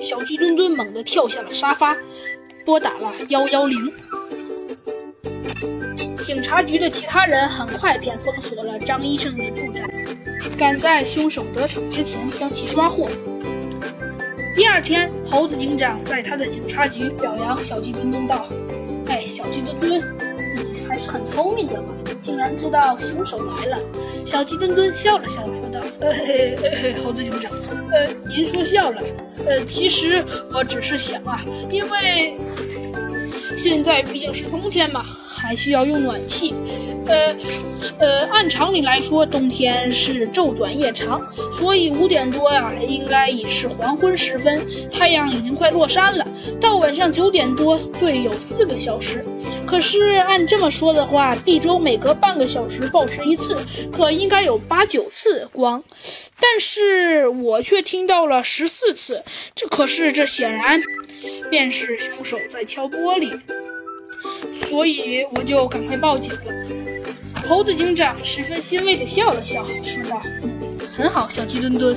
小鸡墩墩猛地跳下了沙发，拨打了幺幺零。警察局的其他人很快便封锁了张医生的住宅，赶在凶手得逞之前将其抓获。第二天，猴子警长在他的警察局表扬小鸡墩墩道：“哎，小鸡墩墩，你还是很聪明的嘛，竟然知道凶手来了。”小鸡墩墩笑了笑，说道：“呃，嘿嘿嘿猴子警长，呃，您说笑了，呃，其实我只是想啊，因为现在毕竟是冬天嘛。”还需要用暖气，呃，呃，按常理来说，冬天是昼短夜长，所以五点多呀，应该已是黄昏时分，太阳已经快落山了。到晚上九点多，对，有四个小时。可是按这么说的话，一周每隔半个小时暴食一次，可应该有八九次光，但是我却听到了十四次。这可是，这显然便是凶手在敲玻璃。所以我就赶快报警了。猴子警长十分欣慰地笑了笑，说道：“很好，小鸡墩墩。”